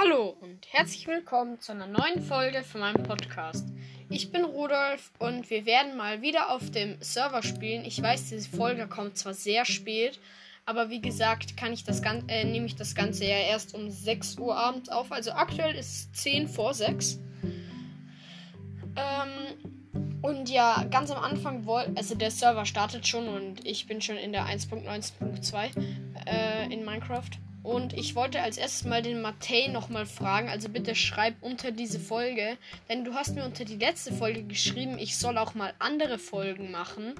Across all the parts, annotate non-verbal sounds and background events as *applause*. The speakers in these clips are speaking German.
Hallo und herzlich willkommen zu einer neuen Folge von meinem Podcast. Ich bin Rudolf und wir werden mal wieder auf dem Server spielen. Ich weiß, diese Folge kommt zwar sehr spät, aber wie gesagt, kann ich das Gan äh, nehme ich das Ganze ja erst um 6 Uhr abends auf. Also aktuell ist es 10 vor 6. Ähm, und ja, ganz am Anfang wollte, also der Server startet schon und ich bin schon in der 1.19.2 äh, in Minecraft. Und ich wollte als erstes mal den Matei nochmal fragen. Also bitte schreib unter diese Folge. Denn du hast mir unter die letzte Folge geschrieben, ich soll auch mal andere Folgen machen.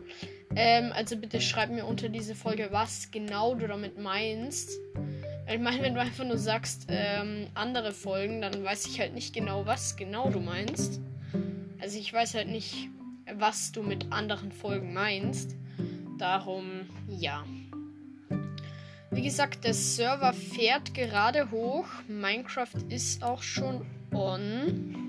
Ähm, also bitte schreib mir unter diese Folge, was genau du damit meinst. Ich meine, wenn du einfach nur sagst, ähm, andere Folgen, dann weiß ich halt nicht genau, was genau du meinst. Also ich weiß halt nicht, was du mit anderen Folgen meinst. Darum, ja. Wie gesagt, der Server fährt gerade hoch. Minecraft ist auch schon on.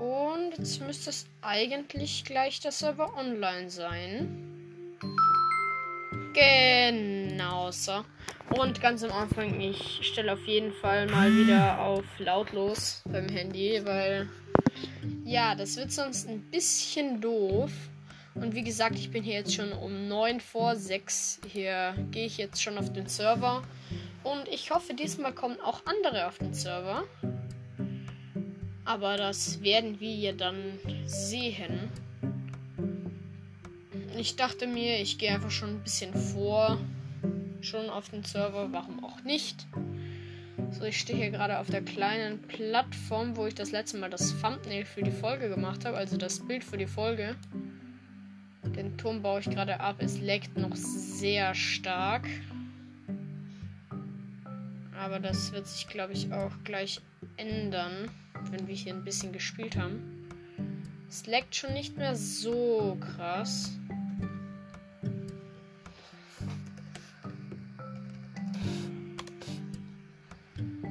Und jetzt müsste es eigentlich gleich der Server online sein. Genau so. Und ganz am Anfang, ich stelle auf jeden Fall mal wieder auf lautlos beim Handy, weil ja, das wird sonst ein bisschen doof. Und wie gesagt, ich bin hier jetzt schon um 9 vor 6. Hier gehe ich jetzt schon auf den Server. Und ich hoffe, diesmal kommen auch andere auf den Server. Aber das werden wir ja dann sehen. Ich dachte mir, ich gehe einfach schon ein bisschen vor. Schon auf den Server, warum auch nicht. So, ich stehe hier gerade auf der kleinen Plattform, wo ich das letzte Mal das Thumbnail für die Folge gemacht habe, also das Bild für die Folge. Turm baue ich gerade ab. Es leckt noch sehr stark. Aber das wird sich, glaube ich, auch gleich ändern, wenn wir hier ein bisschen gespielt haben. Es leckt schon nicht mehr so krass.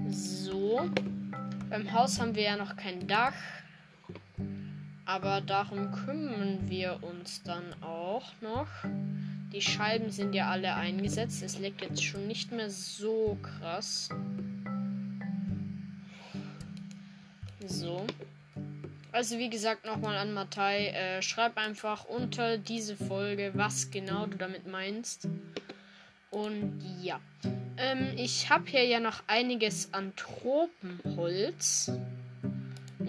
So. Beim Haus haben wir ja noch kein Dach. Aber darum kümmern wir uns dann auch noch. Die Scheiben sind ja alle eingesetzt. Es leckt jetzt schon nicht mehr so krass. So. Also wie gesagt nochmal an Matei, äh, schreib einfach unter diese Folge, was genau du damit meinst. Und ja. Ähm, ich habe hier ja noch einiges an Tropenholz.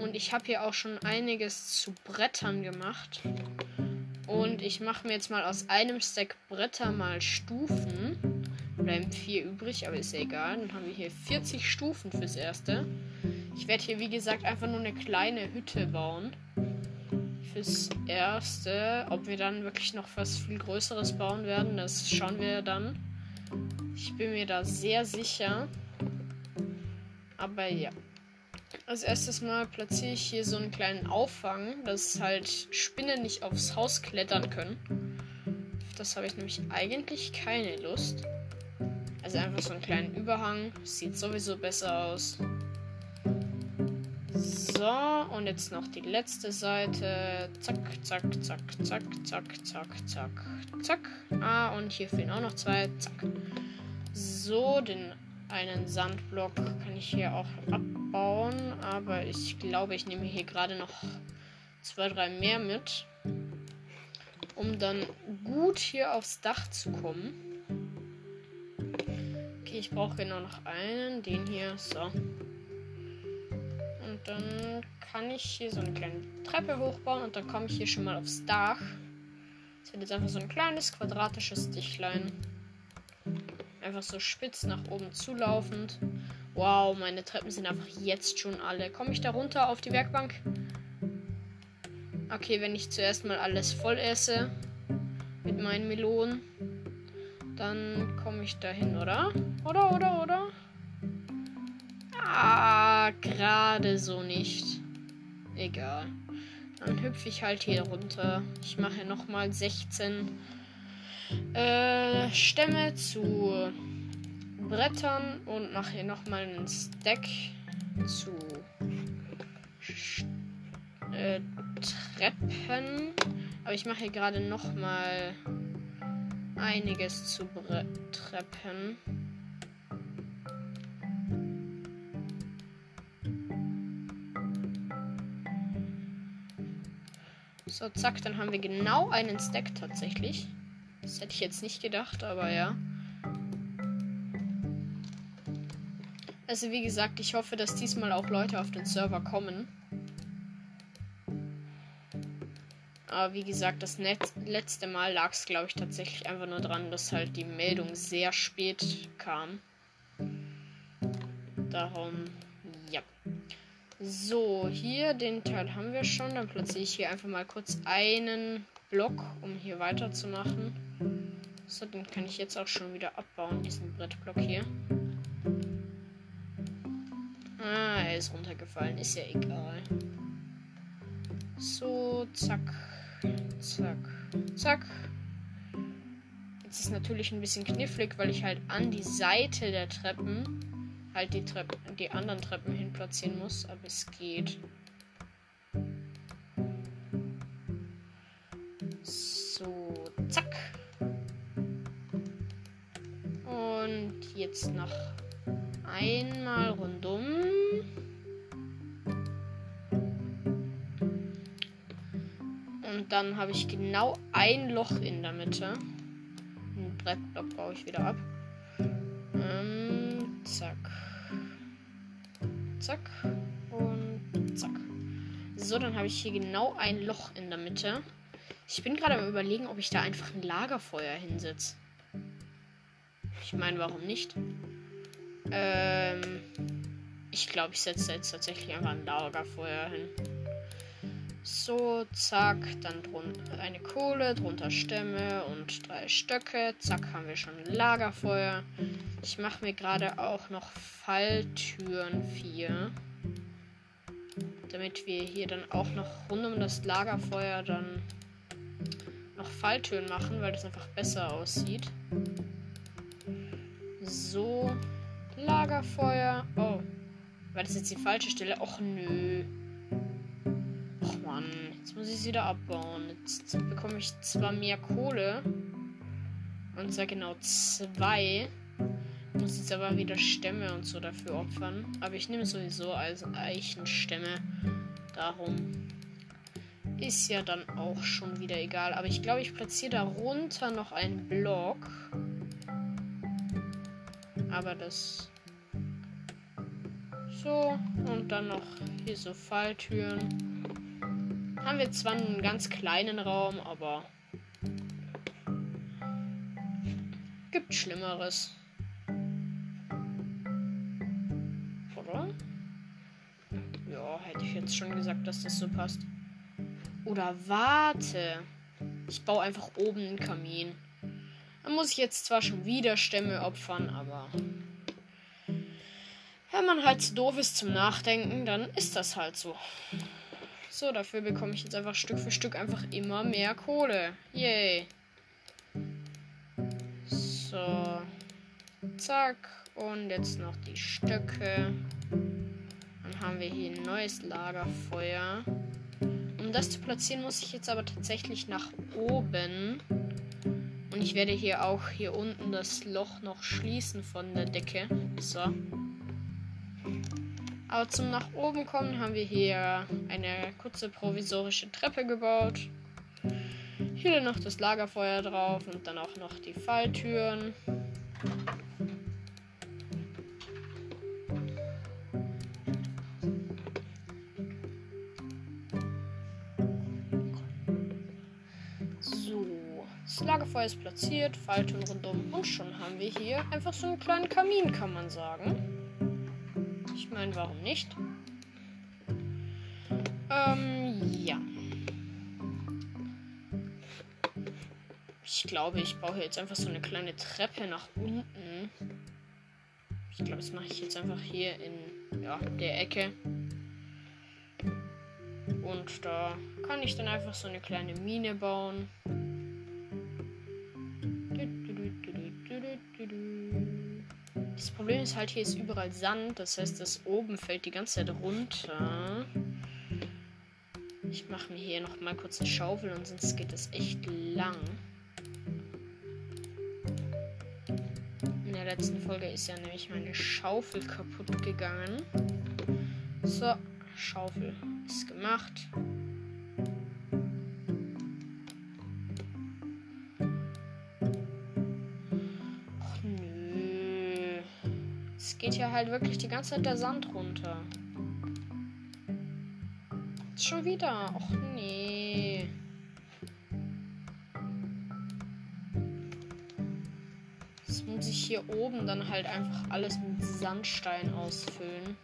Und ich habe hier auch schon einiges zu Brettern gemacht. Und ich mache mir jetzt mal aus einem Stack Bretter mal Stufen. Bleiben vier übrig, aber ist ja egal. Dann haben wir hier 40 Stufen fürs Erste. Ich werde hier, wie gesagt, einfach nur eine kleine Hütte bauen. Fürs Erste. Ob wir dann wirklich noch was viel Größeres bauen werden, das schauen wir dann. Ich bin mir da sehr sicher. Aber ja. Als erstes mal platziere ich hier so einen kleinen Auffang, dass halt Spinnen nicht aufs Haus klettern können. Auf das habe ich nämlich eigentlich keine Lust. Also einfach so einen kleinen Überhang. Sieht sowieso besser aus. So, und jetzt noch die letzte Seite. Zack, zack, zack, zack, zack, zack, zack, zack. Ah, und hier fehlen auch noch zwei. Zack. So, den einen Sandblock kann ich hier auch abbauen, aber ich glaube, ich nehme hier gerade noch zwei, drei mehr mit, um dann gut hier aufs Dach zu kommen. Okay, ich brauche genau noch einen, den hier, so. Und dann kann ich hier so eine kleine Treppe hochbauen und dann komme ich hier schon mal aufs Dach. Das wird jetzt einfach so ein kleines quadratisches Dichtlein. Einfach so spitz nach oben zulaufend. Wow, meine Treppen sind einfach jetzt schon alle. Komme ich da runter auf die Werkbank? Okay, wenn ich zuerst mal alles voll esse mit meinen Melonen, dann komme ich dahin, oder? Oder, oder, oder? Ah, gerade so nicht. Egal. Dann hüpfe ich halt hier runter. Ich mache nochmal 16 äh, Stämme zu Brettern und mache hier nochmal einen Stack zu äh, Treppen. Aber ich mache hier gerade nochmal einiges zu treppen. So, zack, dann haben wir genau einen Stack tatsächlich. Das hätte ich jetzt nicht gedacht, aber ja. Also wie gesagt, ich hoffe, dass diesmal auch Leute auf den Server kommen. Aber wie gesagt, das Net letzte Mal lag es, glaube ich, tatsächlich einfach nur dran, dass halt die Meldung sehr spät kam. Darum, ja. So, hier den Teil haben wir schon. Dann platziere ich hier einfach mal kurz einen Block, um hier weiterzumachen. So, den kann ich jetzt auch schon wieder abbauen, diesen Brettblock hier. Ah, er ist runtergefallen. Ist ja egal. So, zack. Zack. Zack. Jetzt ist natürlich ein bisschen knifflig, weil ich halt an die Seite der Treppen halt die Treppen, die anderen Treppen hin platzieren muss, aber es geht. Jetzt noch einmal rundum. dann habe ich genau ein Loch in der Mitte. Ein Brettblock baue ich wieder ab. Ähm, zack. Zack. Und zack. So, dann habe ich hier genau ein Loch in der Mitte. Ich bin gerade am überlegen, ob ich da einfach ein Lagerfeuer hinsetze. Ich meine, warum nicht? Ähm, ich glaube, ich setze jetzt tatsächlich einfach ein Lagerfeuer hin. So, zack, dann drunter eine Kohle, drunter Stämme und drei Stöcke. Zack, haben wir schon ein Lagerfeuer. Ich mache mir gerade auch noch Falltüren 4. Damit wir hier dann auch noch rund um das Lagerfeuer dann noch Falltüren machen, weil das einfach besser aussieht. So, Lagerfeuer. Oh, war das jetzt die falsche Stelle? Och nö. Mann. Jetzt muss ich es wieder abbauen. Jetzt bekomme ich zwar mehr Kohle. Und zwar genau zwei. Muss jetzt aber wieder Stämme und so dafür opfern. Aber ich nehme sowieso als Eichenstämme. Darum ist ja dann auch schon wieder egal. Aber ich glaube, ich platziere darunter noch einen Block. Aber das. So. Und dann noch hier so Falltüren. Haben wir zwar einen ganz kleinen Raum, aber gibt Schlimmeres. Oder? Ja, hätte ich jetzt schon gesagt, dass das so passt. Oder warte. Ich baue einfach oben einen Kamin. Dann muss ich jetzt zwar schon wieder Stämme opfern, aber wenn man halt zu doof ist zum Nachdenken, dann ist das halt so. So, dafür bekomme ich jetzt einfach Stück für Stück einfach immer mehr Kohle. Yay. So. Zack. Und jetzt noch die Stöcke. Dann haben wir hier ein neues Lagerfeuer. Um das zu platzieren, muss ich jetzt aber tatsächlich nach oben. Und ich werde hier auch hier unten das Loch noch schließen von der Decke. So. Aber zum nach oben kommen haben wir hier eine kurze provisorische Treppe gebaut. Hier noch das Lagerfeuer drauf und dann auch noch die Falltüren. Ist platziert, Falltüren rundum und schon haben wir hier einfach so einen kleinen Kamin, kann man sagen meine, warum nicht? Ähm, ja. Ich glaube, ich baue jetzt einfach so eine kleine Treppe nach unten. Ich glaube, das mache ich jetzt einfach hier in ja, der Ecke. Und da kann ich dann einfach so eine kleine Mine bauen. Problem ist halt, hier ist überall Sand. Das heißt, das oben fällt die ganze Zeit runter. Ich mache mir hier noch mal kurz eine Schaufel und sonst geht das echt lang. letzten Folge ist ja nämlich meine Schaufel kaputt gegangen. So, Schaufel ist gemacht. Halt wirklich die ganze Zeit der Sand runter. Schon wieder. Och nee. Jetzt muss ich hier oben dann halt einfach alles mit Sandstein ausfüllen.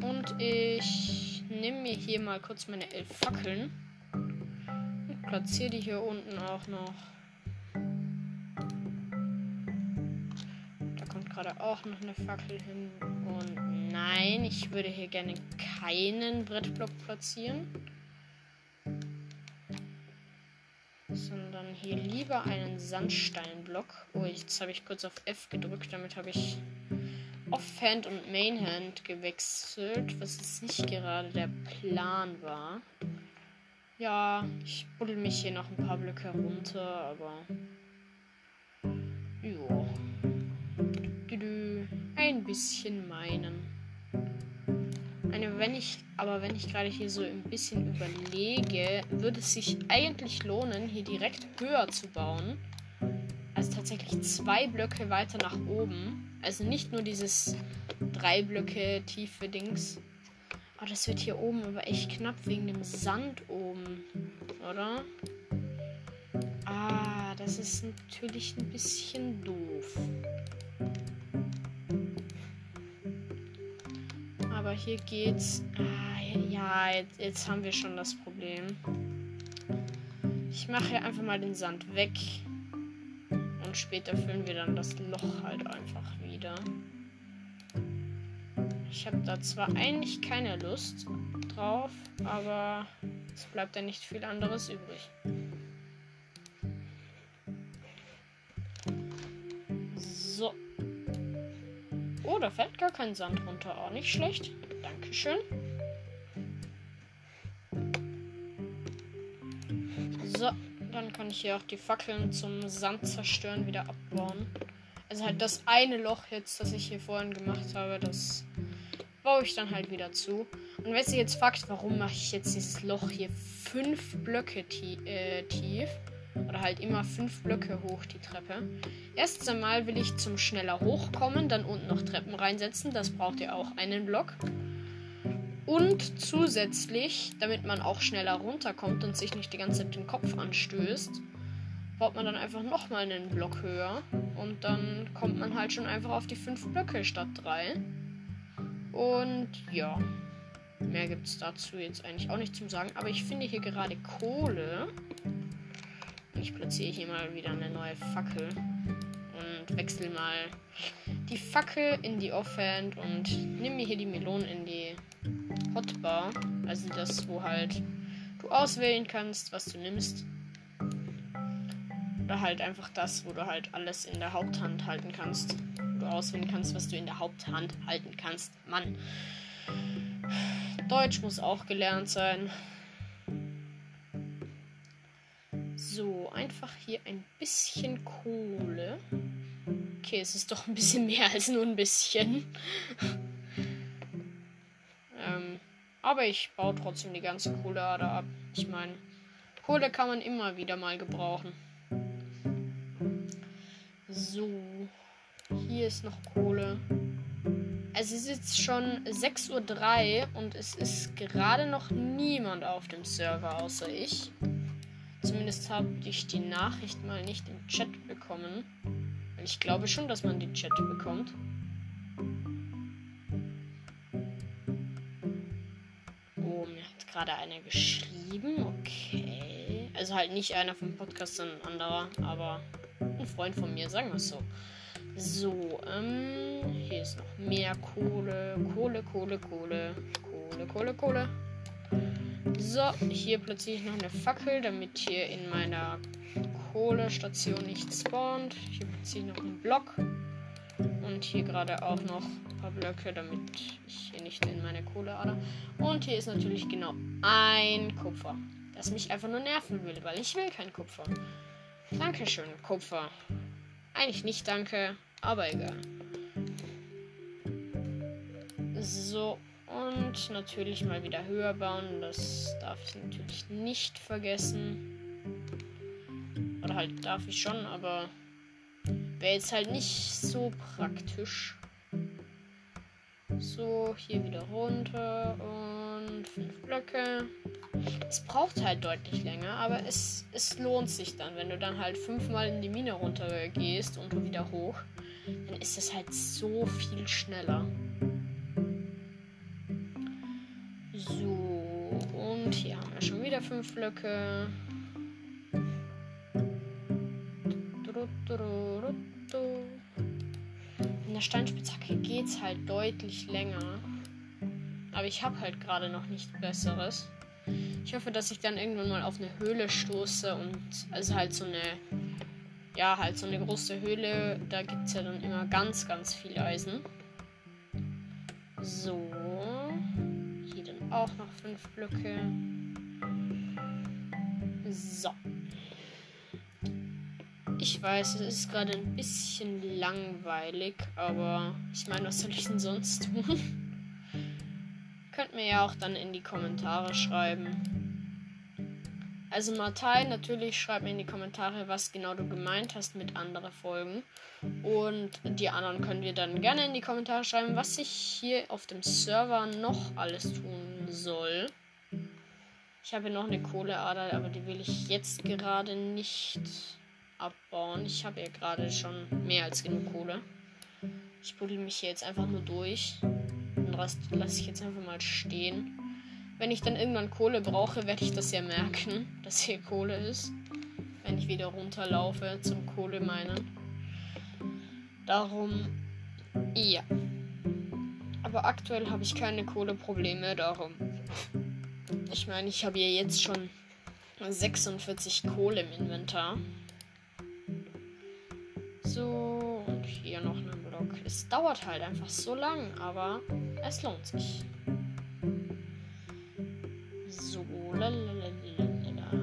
Und ich nehme mir hier mal kurz meine elf Fackeln und platziere die hier unten auch noch. Gerade auch noch eine Fackel hin. Und nein, ich würde hier gerne keinen Brettblock platzieren. Sondern hier lieber einen Sandsteinblock. Oh, jetzt habe ich kurz auf F gedrückt, damit habe ich Offhand und Mainhand gewechselt, was jetzt nicht gerade der Plan war. Ja, ich buddel mich hier noch ein paar Blöcke runter, aber. Jo. Ein bisschen meinen. Eine, wenn ich, aber wenn ich gerade hier so ein bisschen überlege, würde es sich eigentlich lohnen, hier direkt höher zu bauen. Also tatsächlich zwei Blöcke weiter nach oben. Also nicht nur dieses drei Blöcke tiefe Dings. Aber das wird hier oben aber echt knapp wegen dem Sand oben. Oder? Ah, das ist natürlich ein bisschen doof. Aber hier geht's. Ah, ja, jetzt, jetzt haben wir schon das Problem. Ich mache hier einfach mal den Sand weg. Und später füllen wir dann das Loch halt einfach wieder. Ich habe da zwar eigentlich keine Lust drauf, aber es bleibt ja nicht viel anderes übrig. So. Oh, da fällt gar kein Sand runter. Auch nicht schlecht. Dankeschön. So, dann kann ich hier auch die Fackeln zum Sand zerstören wieder abbauen. Also halt das eine Loch jetzt, das ich hier vorhin gemacht habe, das baue ich dann halt wieder zu. Und wenn ihr jetzt fragt, warum mache ich jetzt dieses Loch hier fünf Blöcke tie äh, tief, oder halt immer fünf Blöcke hoch die Treppe. Erstens einmal will ich zum schneller hochkommen, dann unten noch Treppen reinsetzen. Das braucht ihr auch einen Block. Und zusätzlich, damit man auch schneller runterkommt und sich nicht die ganze Zeit den Kopf anstößt, baut man dann einfach nochmal einen Block höher. Und dann kommt man halt schon einfach auf die fünf Blöcke statt drei. Und ja, mehr gibt es dazu jetzt eigentlich auch nicht zum Sagen. Aber ich finde hier gerade Kohle. Ich platziere hier mal wieder eine neue Fackel und wechsle mal die Fackel in die Offhand und nehme mir hier die Melonen in die Hotbar. Also das, wo halt du auswählen kannst, was du nimmst. Oder halt einfach das, wo du halt alles in der Haupthand halten kannst. Wo du auswählen kannst, was du in der Haupthand halten kannst. Mann. Deutsch muss auch gelernt sein. So, einfach hier ein bisschen Kohle. Okay, es ist doch ein bisschen mehr als nur ein bisschen. ähm, aber ich baue trotzdem die ganze Kohleader ab. Ich meine, Kohle kann man immer wieder mal gebrauchen. So, hier ist noch Kohle. Es ist jetzt schon 6.03 Uhr und es ist gerade noch niemand auf dem Server außer ich. Zumindest habe ich die Nachricht mal nicht im Chat bekommen. Ich glaube schon, dass man die Chat bekommt. Oh, mir hat gerade einer geschrieben. Okay. Also halt nicht einer vom Podcast, sondern ein anderer. Aber ein Freund von mir, sagen wir es so. So, ähm, hier ist noch mehr Kohle. Kohle, Kohle, Kohle. Kohle, Kohle, Kohle. So, hier platziere ich noch eine Fackel, damit hier in meiner Kohlestation nicht spawnt. Hier platziere ich noch einen Block. Und hier gerade auch noch ein paar Blöcke, damit ich hier nicht in meine Kohleader. Und hier ist natürlich genau ein Kupfer. das mich einfach nur nerven will, weil ich will kein Kupfer. Dankeschön, Kupfer. Eigentlich nicht danke, aber egal. So, und natürlich mal wieder höher bauen. Das darf ich natürlich nicht vergessen. Oder halt darf ich schon, aber wäre jetzt halt nicht so praktisch. So, hier wieder runter und fünf Blöcke. Es braucht halt deutlich länger, aber es, es lohnt sich dann, wenn du dann halt fünfmal in die Mine runter gehst und wieder hoch. Dann ist es halt so viel schneller. So, und hier haben wir schon wieder fünf Blöcke. In der Steinspitzhacke geht es halt deutlich länger. Aber ich habe halt gerade noch nichts Besseres. Ich hoffe, dass ich dann irgendwann mal auf eine Höhle stoße und also halt so eine, ja, halt so eine große Höhle. Da gibt es ja dann immer ganz, ganz viel Eisen. So. Auch noch fünf Blöcke. So. Ich weiß, es ist gerade ein bisschen langweilig, aber ich meine, was soll ich denn sonst tun? *laughs* Könnt mir ja auch dann in die Kommentare schreiben. Also Martei, natürlich schreib mir in die Kommentare, was genau du gemeint hast mit anderen Folgen. Und die anderen können wir dann gerne in die Kommentare schreiben, was ich hier auf dem Server noch alles tun soll. Ich habe noch eine Kohleader, aber die will ich jetzt gerade nicht abbauen. Ich habe ja gerade schon mehr als genug Kohle. Ich buddel mich hier jetzt einfach nur durch. Den Rest lasse ich jetzt einfach mal stehen. Wenn ich dann irgendwann Kohle brauche, werde ich das ja merken, *laughs* dass hier Kohle ist. Wenn ich wieder runterlaufe zum Kohlemeinen. Darum, ja. Aber aktuell habe ich keine Kohleprobleme, darum. Ich meine, ich habe ja jetzt schon 46 Kohle im Inventar. So, und hier noch einen Block. Es dauert halt einfach so lang, aber es lohnt sich. So, lalalala.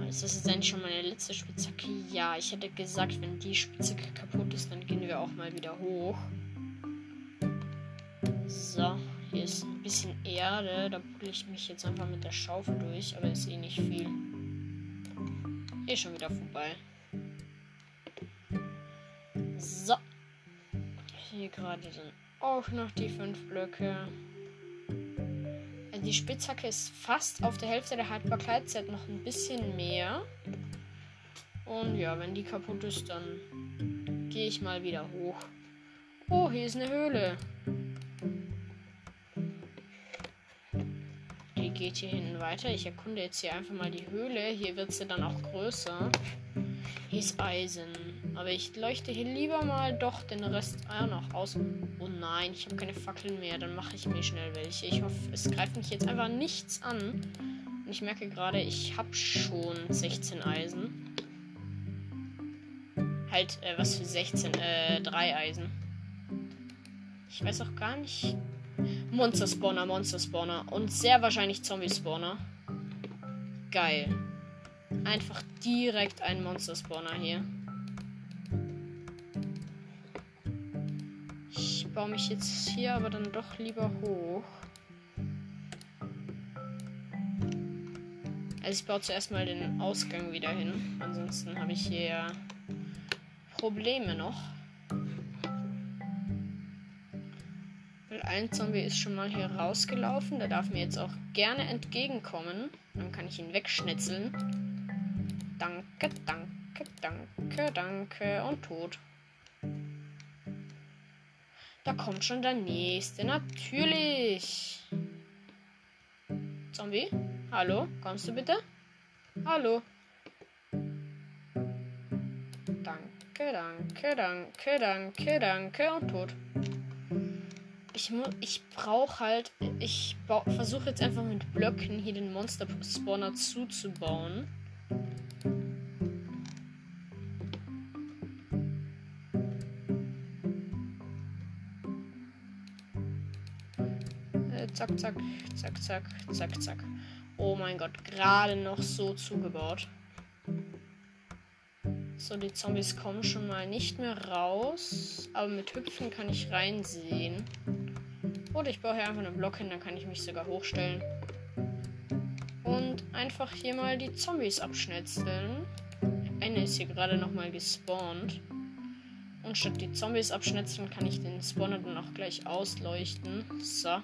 Ist das jetzt eigentlich schon meine letzte Spitzhacke? Ja, ich hätte gesagt, wenn die Spitzhacke kaputt ist, dann gehen wir auch mal wieder hoch. Hier ist ein bisschen Erde. Da pulle ich mich jetzt einfach mit der Schaufel durch, aber ist eh nicht viel. Hier schon wieder vorbei. So. Hier gerade sind auch noch die fünf Blöcke. Die Spitzhacke ist fast auf der Hälfte der Haltbarkeit. Sie hat noch ein bisschen mehr. Und ja, wenn die kaputt ist, dann gehe ich mal wieder hoch. Oh, hier ist eine Höhle. Geht hier hinten weiter. Ich erkunde jetzt hier einfach mal die Höhle. Hier wird sie dann auch größer. Hier ist Eisen. Aber ich leuchte hier lieber mal doch den Rest auch noch aus. Oh nein, ich habe keine Fackeln mehr. Dann mache ich mir schnell welche. Ich hoffe, es greift mich jetzt einfach nichts an. Und ich merke gerade, ich habe schon 16 Eisen. Halt, äh, was für 16? Äh, 3 Eisen. Ich weiß auch gar nicht. Monster Spawner, Monster Spawner. Und sehr wahrscheinlich Zombie Spawner. Geil. Einfach direkt ein Monster Spawner hier. Ich baue mich jetzt hier aber dann doch lieber hoch. Also ich baue zuerst mal den Ausgang wieder hin. Ansonsten habe ich hier Probleme noch. Ein Zombie ist schon mal hier rausgelaufen. Der darf mir jetzt auch gerne entgegenkommen. Dann kann ich ihn wegschnitzeln. Danke, danke, danke, danke. Und tot. Da kommt schon der nächste. Natürlich. Zombie? Hallo? Kommst du bitte? Hallo? Danke, danke, danke, danke, danke. Und tot. Ich, ich brauche halt. Ich versuche jetzt einfach mit Blöcken hier den Monster-Spawner zuzubauen. zack, zack, zack, zack, zack, zack. Oh mein Gott, gerade noch so zugebaut. So, die Zombies kommen schon mal nicht mehr raus. Aber mit Hüpfen kann ich reinsehen. Oder ich baue hier einfach einen Block hin, dann kann ich mich sogar hochstellen. Und einfach hier mal die Zombies abschnetzeln. Eine ist hier gerade nochmal gespawnt. Und statt die Zombies abschnetzeln, kann ich den Spawner dann auch gleich ausleuchten. So.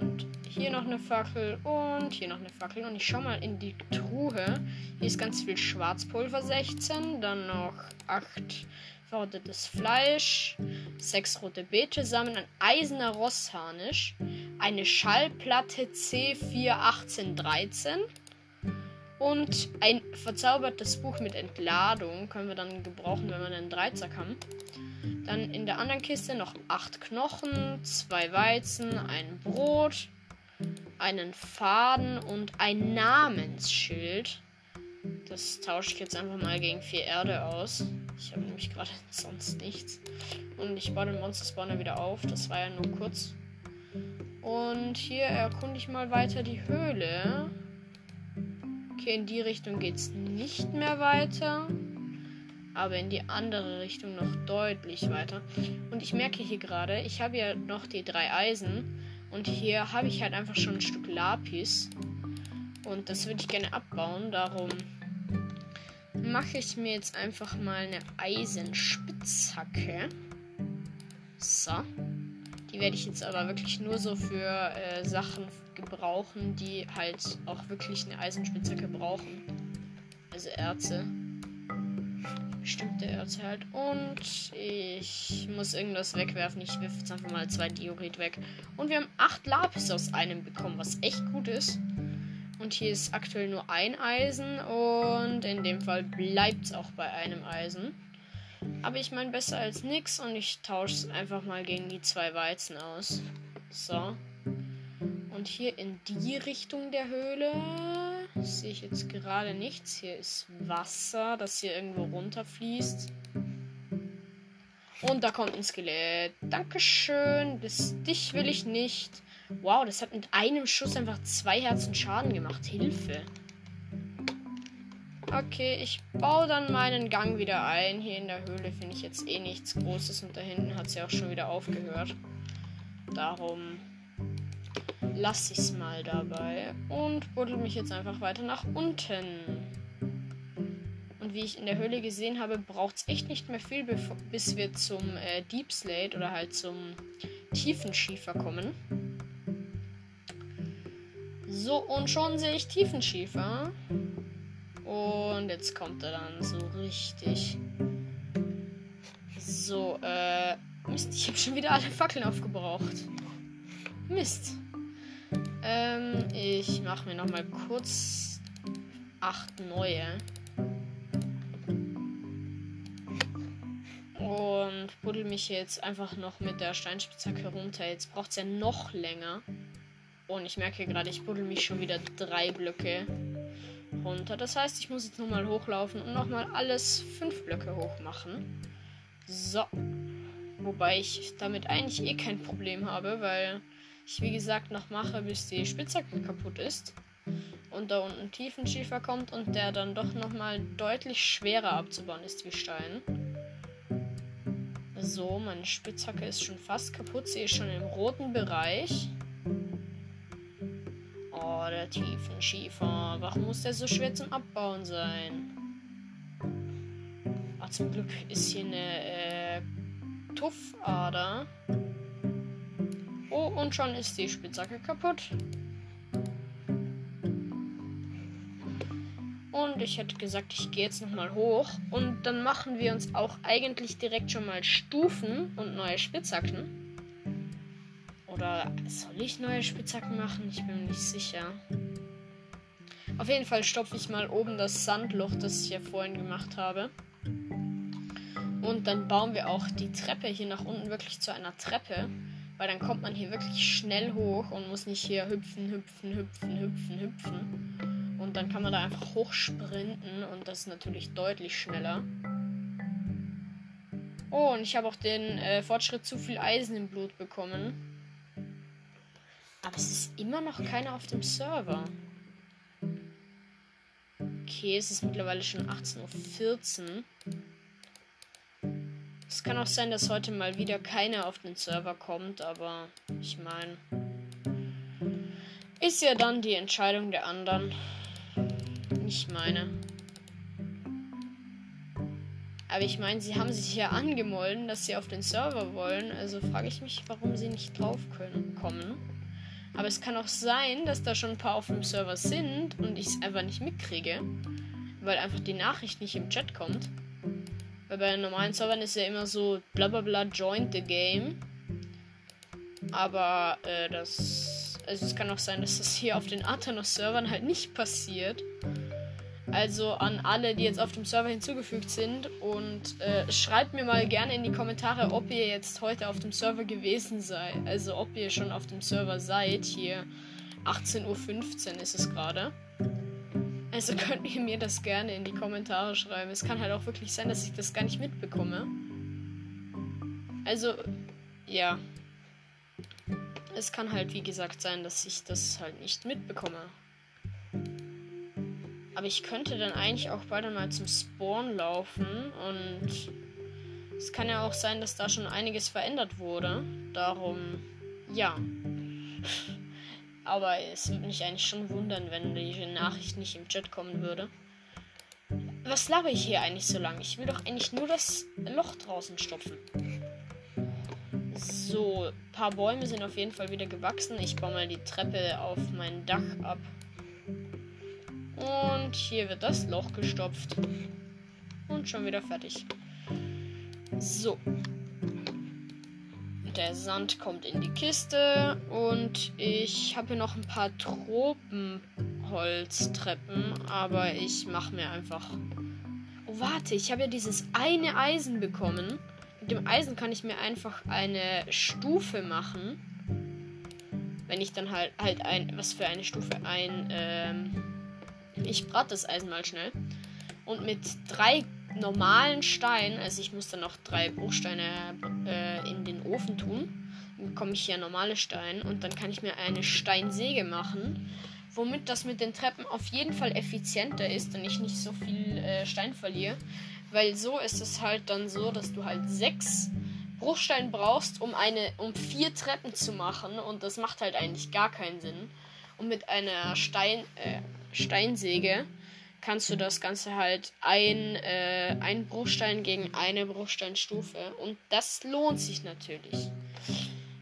Und hier noch eine Fackel und hier noch eine Fackel. Und ich schau mal in die Truhe. Hier ist ganz viel Schwarzpulver 16. Dann noch 8 verrottetes Fleisch, 6 rote Beete-Samen, ein eisener Rossharnisch, eine Schallplatte C41813 und ein verzaubertes Buch mit Entladung. Können wir dann gebrauchen, wenn wir einen Dreizack haben. Dann in der anderen Kiste noch 8 Knochen, 2 Weizen, ein Brot, einen Faden und ein Namensschild. Das tausche ich jetzt einfach mal gegen 4 Erde aus. Ich habe nämlich gerade *laughs* sonst nichts. Und ich baue den Monster Spawner wieder auf. Das war ja nur kurz. Und hier erkunde ich mal weiter die Höhle. Okay, in die Richtung geht es nicht mehr weiter. Aber in die andere Richtung noch deutlich weiter. Und ich merke hier gerade, ich habe ja noch die drei Eisen. Und hier habe ich halt einfach schon ein Stück Lapis. Und das würde ich gerne abbauen. Darum mache ich mir jetzt einfach mal eine Eisenspitzhacke. So. Die werde ich jetzt aber wirklich nur so für äh, Sachen gebrauchen, die halt auch wirklich eine Eisenspitzhacke brauchen. Also Erze. Bestimmte Erze halt. Und ich muss irgendwas wegwerfen. Ich wirf jetzt einfach mal zwei Diorit weg. Und wir haben acht Lapis aus einem bekommen, was echt gut ist. Und hier ist aktuell nur ein Eisen und in dem Fall bleibt es auch bei einem Eisen. Aber ich meine besser als nix und ich tausche es einfach mal gegen die zwei Weizen aus. So. Und hier in die Richtung der Höhle sehe ich jetzt gerade nichts. Hier ist Wasser, das hier irgendwo runterfließt. Und da kommt ein Skelett. Dankeschön. Das, dich will ich nicht. Wow, das hat mit einem Schuss einfach zwei Herzen Schaden gemacht. Hilfe. Okay, ich baue dann meinen Gang wieder ein. Hier in der Höhle finde ich jetzt eh nichts Großes und da hinten hat sie auch schon wieder aufgehört. Darum lasse ich es mal dabei und buddel mich jetzt einfach weiter nach unten. Und wie ich in der Höhle gesehen habe, braucht es echt nicht mehr viel, bis wir zum äh, Deep Slate oder halt zum Tiefenschiefer kommen. So, und schon sehe ich Tiefenschiefer. Und jetzt kommt er dann so richtig. So, äh. Mist, ich habe schon wieder alle Fackeln aufgebraucht. Mist. Ähm, ich mache mir noch mal kurz acht neue. Und buddel mich jetzt einfach noch mit der Steinspitzhacke runter. Jetzt braucht es ja noch länger. Und ich merke gerade, ich buddel mich schon wieder drei Blöcke runter. Das heißt, ich muss jetzt nochmal hochlaufen und nochmal alles fünf Blöcke hoch machen. So. Wobei ich damit eigentlich eh kein Problem habe, weil ich wie gesagt noch mache, bis die Spitzhacke kaputt ist. Und da unten Tiefenschiefer kommt und der dann doch nochmal deutlich schwerer abzubauen ist wie Stein. So, meine Spitzhacke ist schon fast kaputt. Sie ist schon im roten Bereich. Oh, der Tiefenschiefer. Warum muss der so schwer zum Abbauen sein? Ach, zum Glück ist hier eine äh, Tuffader. Oh, und schon ist die Spitzhacke kaputt. Und ich hätte gesagt, ich gehe jetzt nochmal hoch. Und dann machen wir uns auch eigentlich direkt schon mal Stufen und neue Spitzhacken. Oder soll ich neue Spitzhacken machen? Ich bin mir nicht sicher. Auf jeden Fall stopfe ich mal oben das Sandloch, das ich ja vorhin gemacht habe. Und dann bauen wir auch die Treppe hier nach unten wirklich zu einer Treppe. Weil dann kommt man hier wirklich schnell hoch und muss nicht hier hüpfen, hüpfen, hüpfen, hüpfen, hüpfen. Und dann kann man da einfach hochsprinten und das ist natürlich deutlich schneller. Oh, und ich habe auch den äh, Fortschritt zu viel Eisen im Blut bekommen. Aber es ist immer noch keiner auf dem Server. Okay, es ist mittlerweile schon 18.14 Uhr. Es kann auch sein, dass heute mal wieder keiner auf den Server kommt, aber ich meine, ist ja dann die Entscheidung der anderen. Nicht meine. Aber ich meine, sie haben sich ja angemolden, dass sie auf den Server wollen. Also frage ich mich, warum sie nicht drauf können, kommen. Aber es kann auch sein, dass da schon ein paar auf dem Server sind und ich es einfach nicht mitkriege. Weil einfach die Nachricht nicht im Chat kommt. Weil bei normalen Servern ist ja immer so bla bla bla joined the game. Aber äh, das. Also es kann auch sein, dass das hier auf den Athanos-Servern halt nicht passiert. Also an alle, die jetzt auf dem Server hinzugefügt sind. Und äh, schreibt mir mal gerne in die Kommentare, ob ihr jetzt heute auf dem Server gewesen seid. Also ob ihr schon auf dem Server seid. Hier 18.15 Uhr ist es gerade. Also *laughs* könnt ihr mir das gerne in die Kommentare schreiben. Es kann halt auch wirklich sein, dass ich das gar nicht mitbekomme. Also, ja. Es kann halt, wie gesagt, sein, dass ich das halt nicht mitbekomme. Aber ich könnte dann eigentlich auch bald einmal zum Spawn laufen. Und es kann ja auch sein, dass da schon einiges verändert wurde. Darum, ja. Aber es würde mich eigentlich schon wundern, wenn die Nachricht nicht im Chat kommen würde. Was laber ich hier eigentlich so lange? Ich will doch eigentlich nur das Loch draußen stopfen. So, ein paar Bäume sind auf jeden Fall wieder gewachsen. Ich baue mal die Treppe auf mein Dach ab. Und hier wird das Loch gestopft. Und schon wieder fertig. So der Sand kommt in die Kiste und ich habe hier noch ein paar Tropenholztreppen, aber ich mache mir einfach. Oh, warte, ich habe ja dieses eine Eisen bekommen. Mit dem Eisen kann ich mir einfach eine Stufe machen. Wenn ich dann halt halt ein was für eine Stufe ein ähm, ich brate das Eisen mal schnell und mit drei normalen Stein, also ich muss dann noch drei Bruchsteine äh, in den Ofen tun, dann bekomme ich hier normale Steine und dann kann ich mir eine Steinsäge machen, womit das mit den Treppen auf jeden Fall effizienter ist und ich nicht so viel äh, Stein verliere, weil so ist es halt dann so, dass du halt sechs Bruchsteine brauchst, um eine, um vier Treppen zu machen und das macht halt eigentlich gar keinen Sinn. Und mit einer Stein, äh, Steinsäge kannst du das Ganze halt ein, äh, ein Bruchstein gegen eine Bruchsteinstufe. Und das lohnt sich natürlich.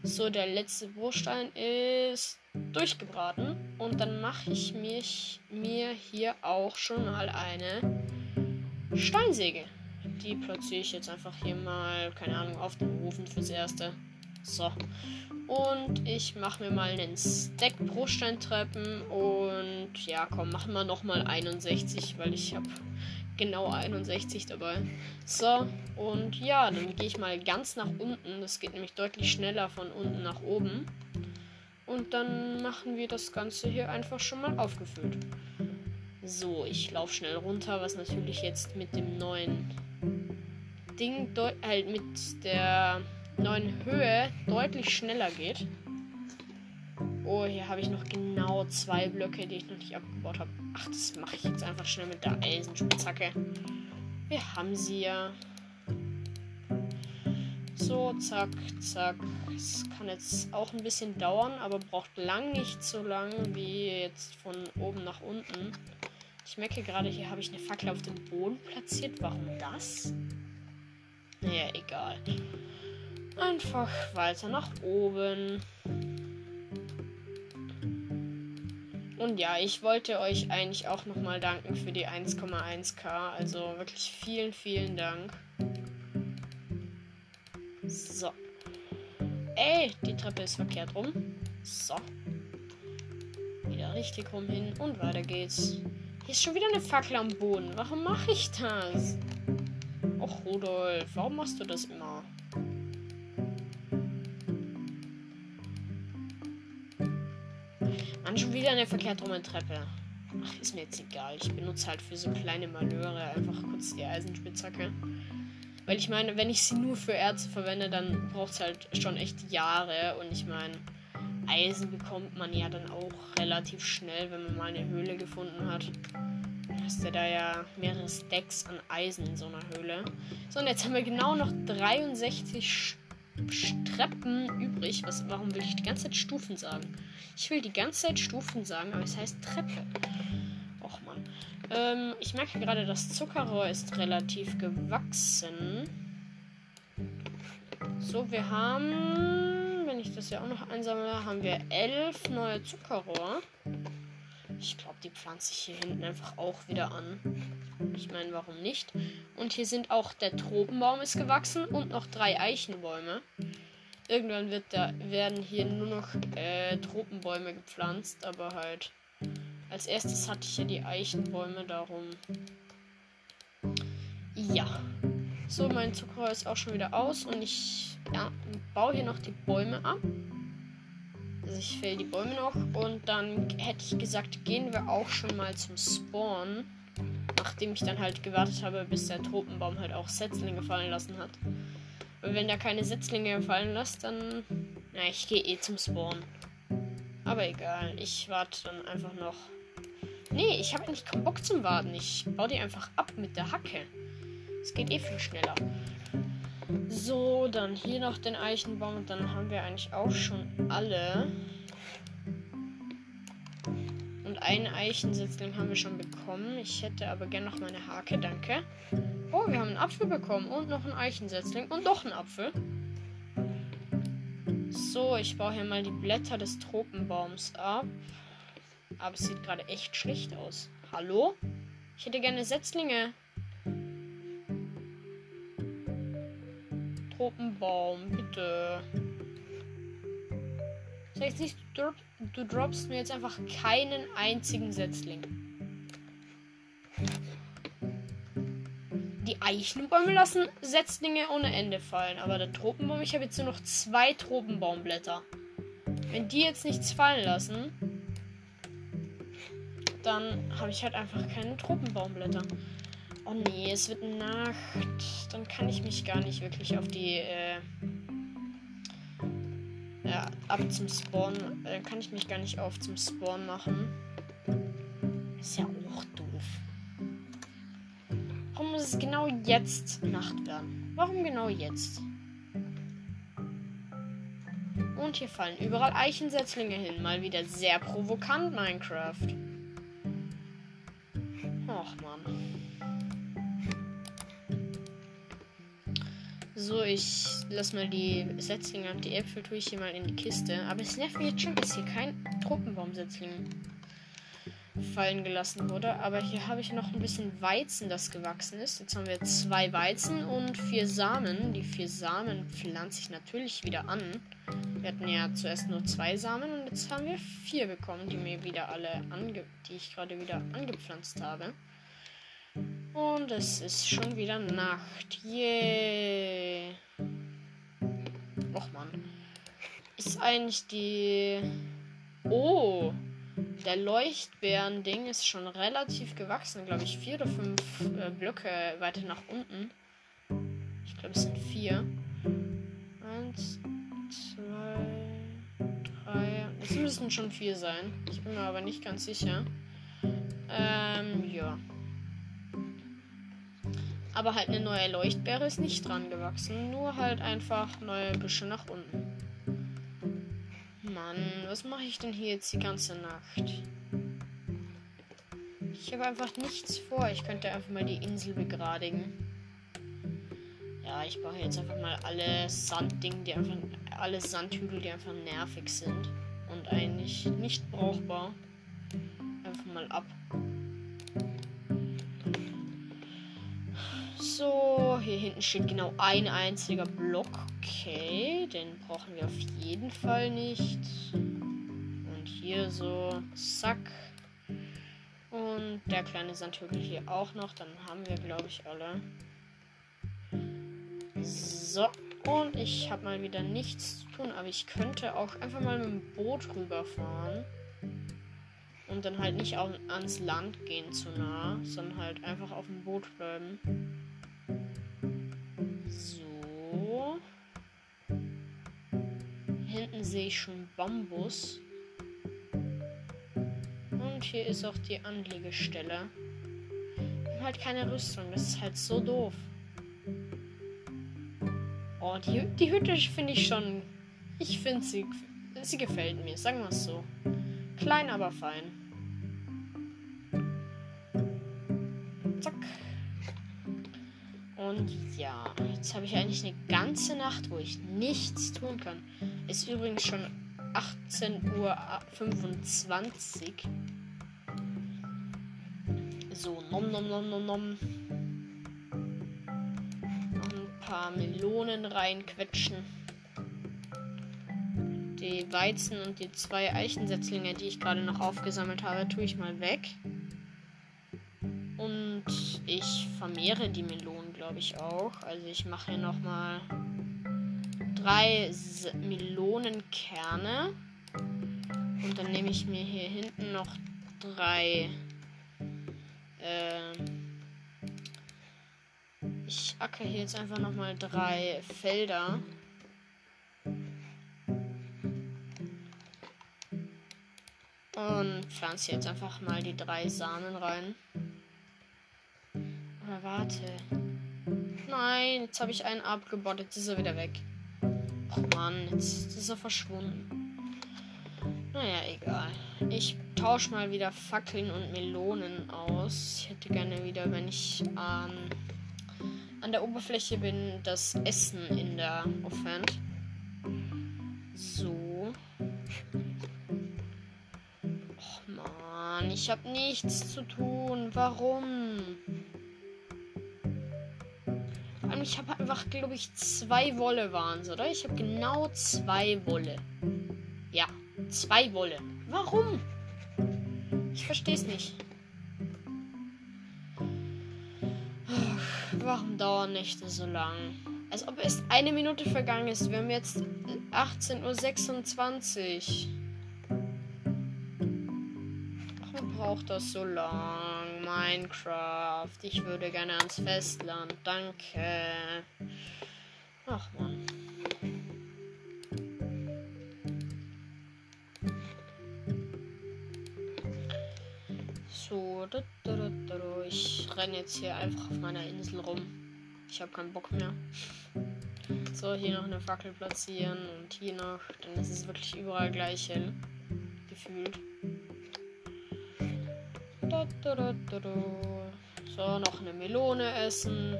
So, der letzte Bruchstein ist durchgebraten. Und dann mache ich mich, mir hier auch schon mal eine Steinsäge. Die platziere ich jetzt einfach hier mal, keine Ahnung, auf den Ofen fürs Erste. So. Und ich mache mir mal einen Stack Bruchsteintreppen. Und ja, komm, machen wir nochmal 61, weil ich habe genau 61 dabei. So, und ja, dann gehe ich mal ganz nach unten. Das geht nämlich deutlich schneller von unten nach oben. Und dann machen wir das Ganze hier einfach schon mal aufgefüllt. So, ich laufe schnell runter, was natürlich jetzt mit dem neuen Ding, halt mit der neuen Höhe deutlich schneller geht. Oh, hier habe ich noch genau zwei Blöcke, die ich noch nicht abgebaut habe. Ach, das mache ich jetzt einfach schnell mit der Eisenspitzhacke. Wir haben sie ja. So, zack, zack. Es kann jetzt auch ein bisschen dauern, aber braucht lang nicht so lang wie jetzt von oben nach unten. Ich merke gerade, hier habe ich eine Fackel auf dem Boden platziert. Warum das? Naja, egal. Einfach weiter nach oben. Und ja, ich wollte euch eigentlich auch nochmal danken für die 1,1k. Also wirklich vielen, vielen Dank. So. Ey, die Treppe ist verkehrt rum. So. Wieder richtig rum hin und weiter geht's. Hier ist schon wieder eine Fackel am Boden. Warum mache ich das? Och, Rudolf, warum machst du das immer? Mann, schon wieder eine verkehrt rum Treppe. Ach, ist mir jetzt egal. Ich benutze halt für so kleine Malöre einfach kurz die Eisenspitzhacke. Weil ich meine, wenn ich sie nur für Erze verwende, dann braucht es halt schon echt Jahre. Und ich meine, Eisen bekommt man ja dann auch relativ schnell, wenn man mal eine Höhle gefunden hat. Hast du da ja mehrere Stacks an Eisen in so einer Höhle. So, und jetzt haben wir genau noch 63 Streppen übrig. Was, warum will ich die ganze Zeit Stufen sagen? Ich will die ganze Zeit Stufen sagen, aber es heißt Treppe. Och man. Ähm, ich merke gerade, das Zuckerrohr ist relativ gewachsen. So, wir haben, wenn ich das ja auch noch einsammle, haben wir elf neue Zuckerrohr. Ich glaube, die pflanze ich hier hinten einfach auch wieder an. Ich meine, warum nicht? Und hier sind auch der Tropenbaum ist gewachsen und noch drei Eichenbäume. Irgendwann wird da, werden hier nur noch äh, Tropenbäume gepflanzt, aber halt als erstes hatte ich ja die Eichenbäume, darum. Ja. So, mein Zuckerrohr ist auch schon wieder aus und ich ja, baue hier noch die Bäume ab. Ich fäll die Bäume noch und dann hätte ich gesagt, gehen wir auch schon mal zum Spawn. Nachdem ich dann halt gewartet habe, bis der Tropenbaum halt auch Setzlinge fallen lassen hat. Weil wenn der keine Setzlinge fallen lässt, dann. Na, ich gehe eh zum Spawn. Aber egal, ich warte dann einfach noch. Nee, ich habe eigentlich keinen Bock zum Warten. Ich baue die einfach ab mit der Hacke. Es geht eh viel schneller. So, dann hier noch den Eichenbaum und dann haben wir eigentlich auch schon alle. Und einen Eichensetzling haben wir schon bekommen. Ich hätte aber gerne noch meine Hake, danke. Oh, wir haben einen Apfel bekommen und noch einen Eichensetzling und noch einen Apfel. So, ich baue hier mal die Blätter des Tropenbaums ab. Aber es sieht gerade echt schlecht aus. Hallo? Ich hätte gerne Setzlinge. Tropenbaum, bitte. Das heißt nicht, du, drop, du droppst mir jetzt einfach keinen einzigen Setzling. Die Eichenbäume lassen Setzlinge ohne Ende fallen, aber der Tropenbaum, ich habe jetzt nur noch zwei Tropenbaumblätter. Wenn die jetzt nichts fallen lassen, dann habe ich halt einfach keine Tropenbaumblätter. Oh nee, es wird Nacht. Dann kann ich mich gar nicht wirklich auf die. Äh, ja, ab zum Spawn. Äh, kann ich mich gar nicht auf zum Spawn machen. Ist ja auch doof. Warum muss es genau jetzt Nacht werden? Warum genau jetzt? Und hier fallen überall Eichensetzlinge hin. Mal wieder sehr provokant, Minecraft. Och man. So, ich lass mal die Setzlinge und die Äpfel tue ich hier mal in die Kiste. Aber es nervt mich jetzt schon, dass hier kein Tropenbaumsetzling fallen gelassen wurde. Aber hier habe ich noch ein bisschen Weizen, das gewachsen ist. Jetzt haben wir zwei Weizen und vier Samen. Die vier Samen pflanze ich natürlich wieder an. Wir hatten ja zuerst nur zwei Samen und jetzt haben wir vier bekommen, die mir wieder alle ange die ich gerade wieder angepflanzt habe. Und es ist schon wieder Nacht. Yay. Och man. Ist eigentlich die. Oh. Der Leuchtbeeren-Ding ist schon relativ gewachsen, glaube ich. Vier oder fünf äh, Blöcke weiter nach unten. Ich glaube, es sind vier. Eins, zwei, drei. Es müssen schon vier sein. Ich bin mir aber nicht ganz sicher. Ähm, ja. Aber halt eine neue Leuchtbeere ist nicht dran gewachsen. Nur halt einfach neue Büsche nach unten. Mann, was mache ich denn hier jetzt die ganze Nacht? Ich habe einfach nichts vor. Ich könnte einfach mal die Insel begradigen. Ja, ich baue jetzt einfach mal alle Sanddinge, die einfach. alle Sandhügel, die einfach nervig sind. Und eigentlich nicht brauchbar. Einfach mal ab. So, hier hinten steht genau ein einziger Block. Okay, den brauchen wir auf jeden Fall nicht. Und hier so, zack. Und der kleine Sandhügel hier auch noch. Dann haben wir, glaube ich, alle. So, und ich habe mal wieder nichts zu tun, aber ich könnte auch einfach mal mit dem Boot rüberfahren. Und dann halt nicht auch ans Land gehen zu nah, sondern halt einfach auf dem Boot bleiben. Hinten sehe ich schon Bambus. Und hier ist auch die Anlegestelle. Wir haben halt keine Rüstung. Das ist halt so doof. Oh, die, die Hütte finde ich schon. Ich finde sie. Sie gefällt mir, sagen wir es so. Klein, aber fein. Und ja, jetzt habe ich eigentlich eine ganze Nacht, wo ich nichts tun kann. Ist übrigens schon 18.25 Uhr. So, nom nom nom nom nom. Noch ein paar Melonen reinquetschen. Die Weizen und die zwei Eichensetzlinge, die ich gerade noch aufgesammelt habe, tue ich mal weg. Und ich vermehre die Melonen, glaube ich, auch. Also ich mache hier nochmal drei Melonenkerne. Und dann nehme ich mir hier hinten noch drei. Äh, ich acker hier jetzt einfach nochmal drei Felder. Und pflanze jetzt einfach mal die drei Samen rein. Oder warte. Nein, jetzt habe ich einen abgebaut. Jetzt ist er wieder weg. Och Mann, jetzt ist er verschwunden. Naja, egal. Ich tausche mal wieder Fackeln und Melonen aus. Ich hätte gerne wieder, wenn ich ähm, an der Oberfläche bin, das Essen in der Offend. So. Och man, ich habe nichts zu tun. Warum? Ich habe einfach, glaube ich, zwei Wolle waren es, oder? Ich habe genau zwei Wolle. Ja, zwei Wolle. Warum? Ich verstehe es nicht. Warum dauern Nächte so lang? Als ob erst eine Minute vergangen ist. Wir haben jetzt 18.26 Uhr. Warum braucht das so lang? Minecraft. Ich würde gerne ans Festland. Danke. Ach man. So, ich renne jetzt hier einfach auf meiner Insel rum. Ich habe keinen Bock mehr. So, hier noch eine Fackel platzieren und hier noch. Dann ist es wirklich überall gleich hell. Gefühlt. So, noch eine Melone essen.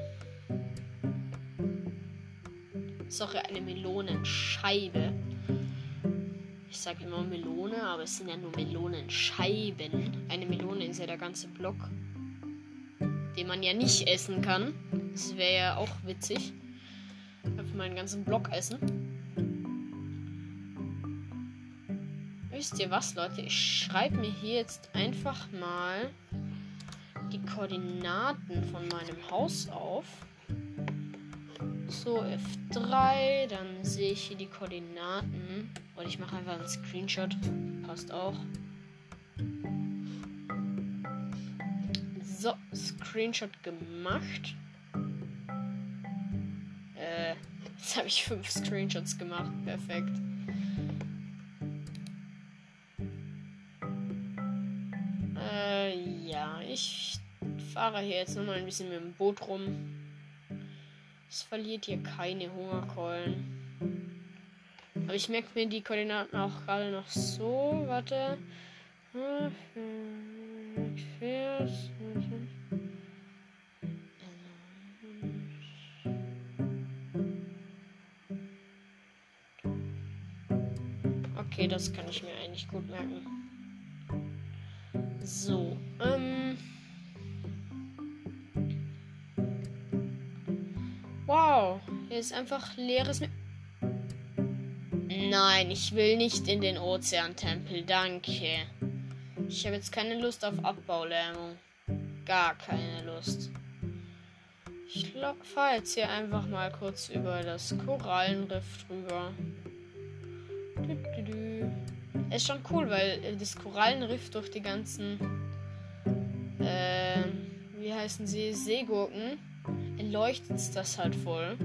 Sorry, eine Melonenscheibe. Ich sage immer Melone, aber es sind ja nur Melonenscheiben. Eine Melone ist ja der ganze Block, den man ja nicht essen kann. Das wäre ja auch witzig. Einfach meinen ganzen Block essen. Wisst ihr was, Leute? Ich schreibe mir hier jetzt einfach mal die Koordinaten von meinem Haus auf. So, F3, dann sehe ich hier die Koordinaten. Und ich mache einfach einen Screenshot. Passt auch. So, Screenshot gemacht. Äh, *laughs* jetzt habe ich fünf Screenshots gemacht. Perfekt. Fahre hier jetzt nochmal ein bisschen mit dem Boot rum. Es verliert hier keine Hungerkeulen. Aber ich merke mir die Koordinaten auch gerade noch so. Warte. Okay, das kann ich mir eigentlich gut merken. So, ähm. Wow, hier ist einfach leeres. Me Nein, ich will nicht in den Ozeantempel, danke. Ich habe jetzt keine Lust auf Abbaulähmung. Gar keine Lust. Ich fahre jetzt hier einfach mal kurz über das Korallenriff drüber. Ist schon cool, weil das Korallenriff durch die ganzen, äh, wie heißen sie, Seegurken, leuchtet das halt voll.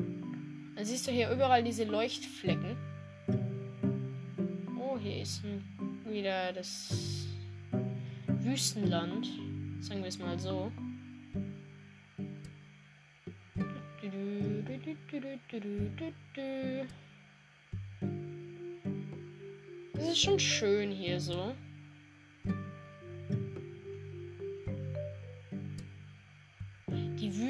Dann siehst du hier überall diese Leuchtflecken. hier ist wieder das Wüstenland. Sagen wir es mal so. Es ist schon schön hier so.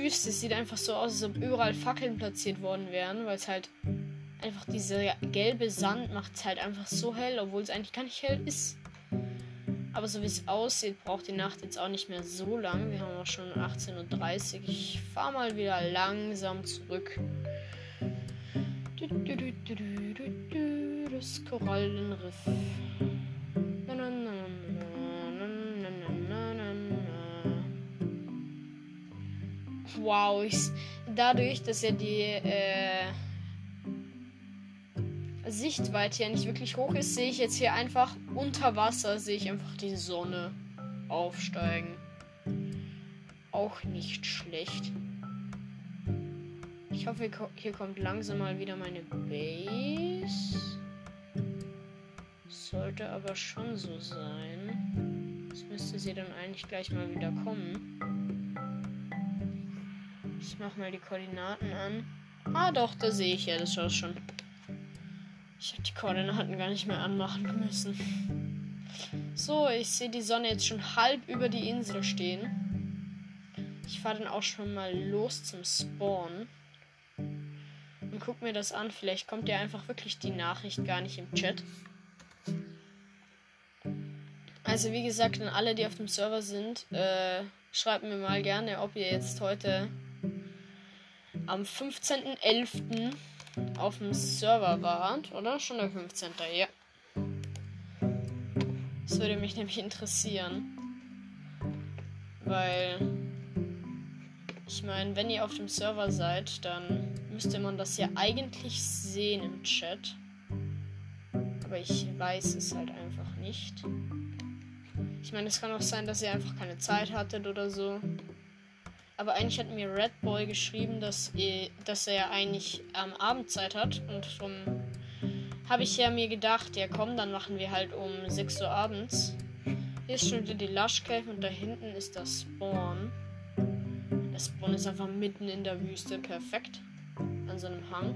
Wüste sieht einfach so aus, als ob überall Fackeln platziert worden wären, weil es halt einfach dieser gelbe Sand macht es halt einfach so hell, obwohl es eigentlich gar nicht hell ist. Aber so wie es aussieht, braucht die Nacht jetzt auch nicht mehr so lang. Wir haben auch schon 18.30 Uhr. Ich fahre mal wieder langsam zurück. Das Korallenriff. Wow, ich, dadurch, dass ja die äh, Sichtweite ja nicht wirklich hoch ist, sehe ich jetzt hier einfach unter Wasser, sehe ich einfach die Sonne aufsteigen. Auch nicht schlecht. Ich hoffe, hier kommt langsam mal wieder meine Base. Sollte aber schon so sein. Jetzt müsste sie dann eigentlich gleich mal wieder kommen. Ich mache mal die Koordinaten an. Ah doch, da sehe ich ja das schaut schon. Ich hätte die Koordinaten gar nicht mehr anmachen müssen. So, ich sehe die Sonne jetzt schon halb über die Insel stehen. Ich fahre dann auch schon mal los zum Spawn. Und guck mir das an. Vielleicht kommt ja einfach wirklich die Nachricht gar nicht im Chat. Also wie gesagt, an alle, die auf dem Server sind, äh, schreibt mir mal gerne, ob ihr jetzt heute am 15.11 auf dem Server wart, oder? Schon der 15. Ja. Das würde mich nämlich interessieren. Weil. Ich meine, wenn ihr auf dem Server seid, dann müsste man das ja eigentlich sehen im Chat. Aber ich weiß es halt einfach nicht. Ich meine, es kann auch sein, dass ihr einfach keine Zeit hattet oder so. Aber eigentlich hat mir Red Boy geschrieben, dass, dass er eigentlich am Abend Zeit hat. Und um habe ich ja mir gedacht, ja komm, dann machen wir halt um 6 Uhr abends. Hier ist schon wieder die Lush Cave und da hinten ist das Spawn. Das Spawn ist einfach mitten in der Wüste, perfekt. An so einem Hang.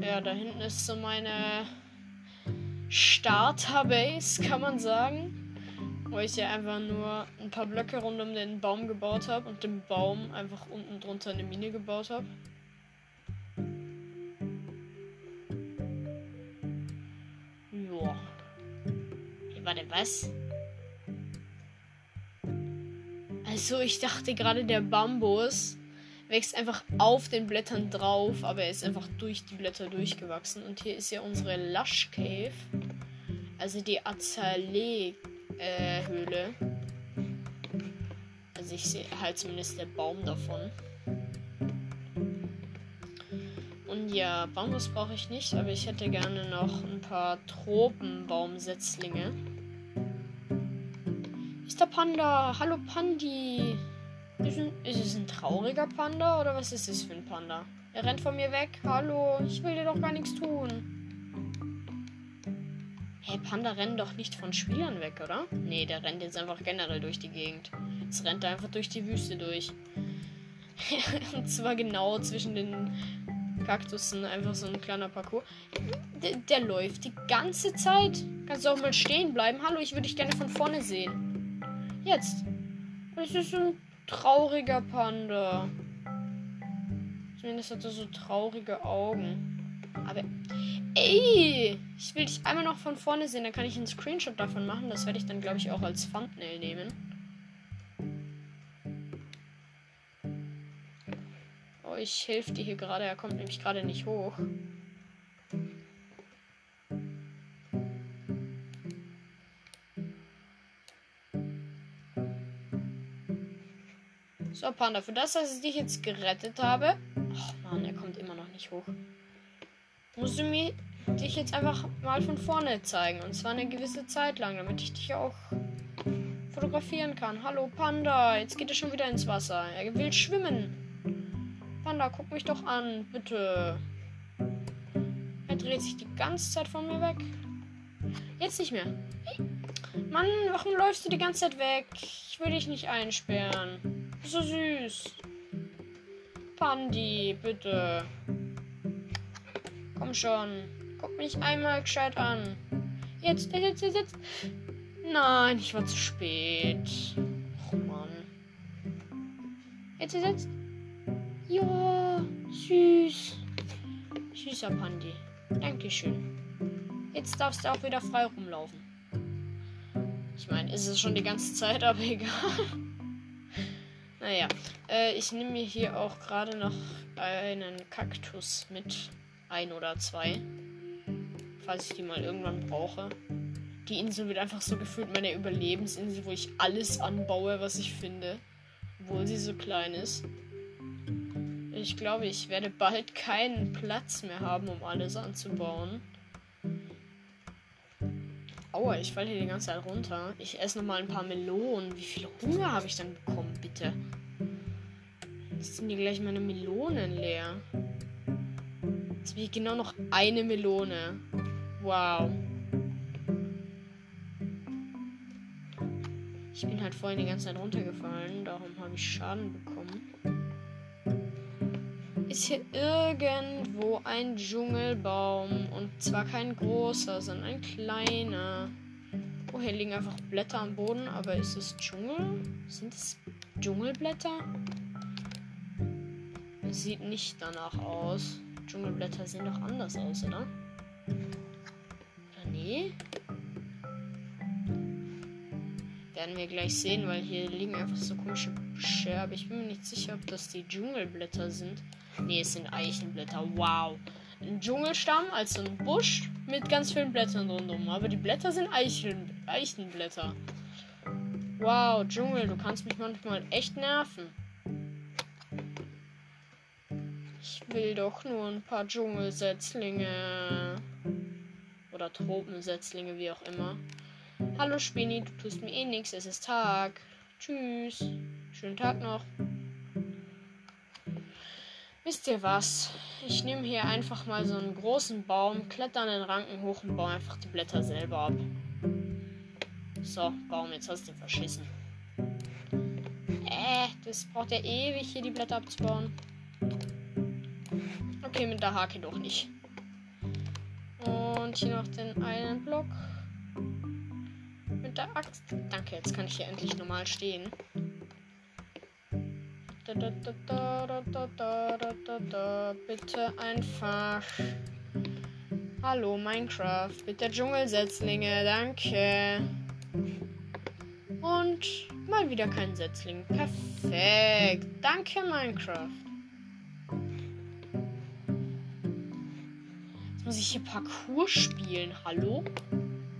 Ja, da hinten ist so meine Starterbase, kann man sagen. Wo ich ja einfach nur ein paar Blöcke rund um den Baum gebaut habe und den Baum einfach unten drunter eine Mine gebaut habe. Joa. Hey, warte, was? Also, ich dachte gerade, der Bambus wächst einfach auf den Blättern drauf, aber er ist einfach durch die Blätter durchgewachsen. Und hier ist ja unsere Lush Cave. Also die Azalee äh, Höhle. Also ich sehe halt zumindest der Baum davon. Und ja, Bambus brauche ich nicht, aber ich hätte gerne noch ein paar Tropenbaumsetzlinge. Ist der Panda? Hallo Pandi. Ist, ein, ist es ein trauriger Panda oder was ist es für ein Panda? Er rennt von mir weg. Hallo, ich will dir doch gar nichts tun. Hey, Panda rennt doch nicht von Spielern weg, oder? Nee, der rennt jetzt einfach generell durch die Gegend. Jetzt rennt er einfach durch die Wüste durch. *laughs* Und zwar genau zwischen den Kaktussen, einfach so ein kleiner Parcours. Der, der läuft die ganze Zeit. Kannst du auch mal stehen bleiben? Hallo, ich würde dich gerne von vorne sehen. Jetzt. Das ist ein trauriger Panda. Zumindest hat er so traurige Augen. Aber Ey, ich will dich einmal noch von vorne sehen, dann kann ich einen Screenshot davon machen. Das werde ich dann, glaube ich, auch als Thumbnail nehmen. Oh, ich helfe dir hier gerade. Er kommt nämlich gerade nicht hoch. So, Panda, für das, dass ich dich jetzt gerettet habe. Ach man, er kommt immer noch nicht hoch musst du mir dich jetzt einfach mal von vorne zeigen. Und zwar eine gewisse Zeit lang, damit ich dich auch fotografieren kann. Hallo Panda, jetzt geht er schon wieder ins Wasser. Er will schwimmen. Panda, guck mich doch an, bitte. dreht sich die ganze Zeit von mir weg. Jetzt nicht mehr. Mann, warum läufst du die ganze Zeit weg? Ich will dich nicht einsperren. So süß. Pandi, bitte. Komm schon. Guck mich einmal gescheit an. Jetzt, jetzt, jetzt, jetzt. Nein, ich war zu spät. Oh Mann. Jetzt, jetzt, jetzt. Ja, süß. Süßer Pandi. Dankeschön. Jetzt darfst du auch wieder frei rumlaufen. Ich meine, ist es schon die ganze Zeit, aber *laughs* egal. naja, äh, ich nehme mir hier auch gerade noch einen Kaktus mit. Ein oder zwei. Falls ich die mal irgendwann brauche. Die Insel wird einfach so gefühlt meine Überlebensinsel, wo ich alles anbaue, was ich finde. Obwohl sie so klein ist. Ich glaube, ich werde bald keinen Platz mehr haben, um alles anzubauen. Aua, ich falle hier die ganze Zeit runter. Ich esse noch mal ein paar Melonen. Wie viel Hunger habe ich dann bekommen, bitte? Jetzt sind hier gleich meine Melonen leer. Jetzt habe ich genau noch eine Melone. Wow. Ich bin halt vorhin die ganze Zeit runtergefallen. Darum habe ich Schaden bekommen. Ist hier irgendwo ein Dschungelbaum? Und zwar kein großer, sondern ein kleiner. Oh, hier liegen einfach Blätter am Boden. Aber ist es Dschungel? Sind es Dschungelblätter? Sieht nicht danach aus. Dschungelblätter sehen doch anders aus, oder? Oder nee? Werden wir gleich sehen, weil hier liegen einfach so komische Büsche. Ich bin mir nicht sicher, ob das die Dschungelblätter sind. Nee, es sind Eichenblätter. Wow. Ein Dschungelstamm, also ein Busch mit ganz vielen Blättern rundum. Aber die Blätter sind Eicheln, Eichenblätter. Wow, Dschungel, du kannst mich manchmal echt nerven. Ich will doch nur ein paar Dschungelsetzlinge. Oder Tropensetzlinge, wie auch immer. Hallo Spinny, du tust mir eh nichts, es ist Tag. Tschüss. Schönen Tag noch. Wisst ihr was? Ich nehme hier einfach mal so einen großen Baum, kletter an den Ranken hoch und baue einfach die Blätter selber ab. So, Baum, jetzt hast du ihn verschissen. Äh, das braucht ja ewig, hier die Blätter abzubauen. Okay, mit der Hake doch nicht. Und hier noch den einen Block. Mit der Axt. Danke, jetzt kann ich hier endlich normal stehen. Bitte einfach. Hallo Minecraft. Bitte Dschungelsetzlinge. Danke. Und mal wieder kein Setzling. Perfekt. Danke Minecraft. Muss ich hier Parcours spielen. Hallo?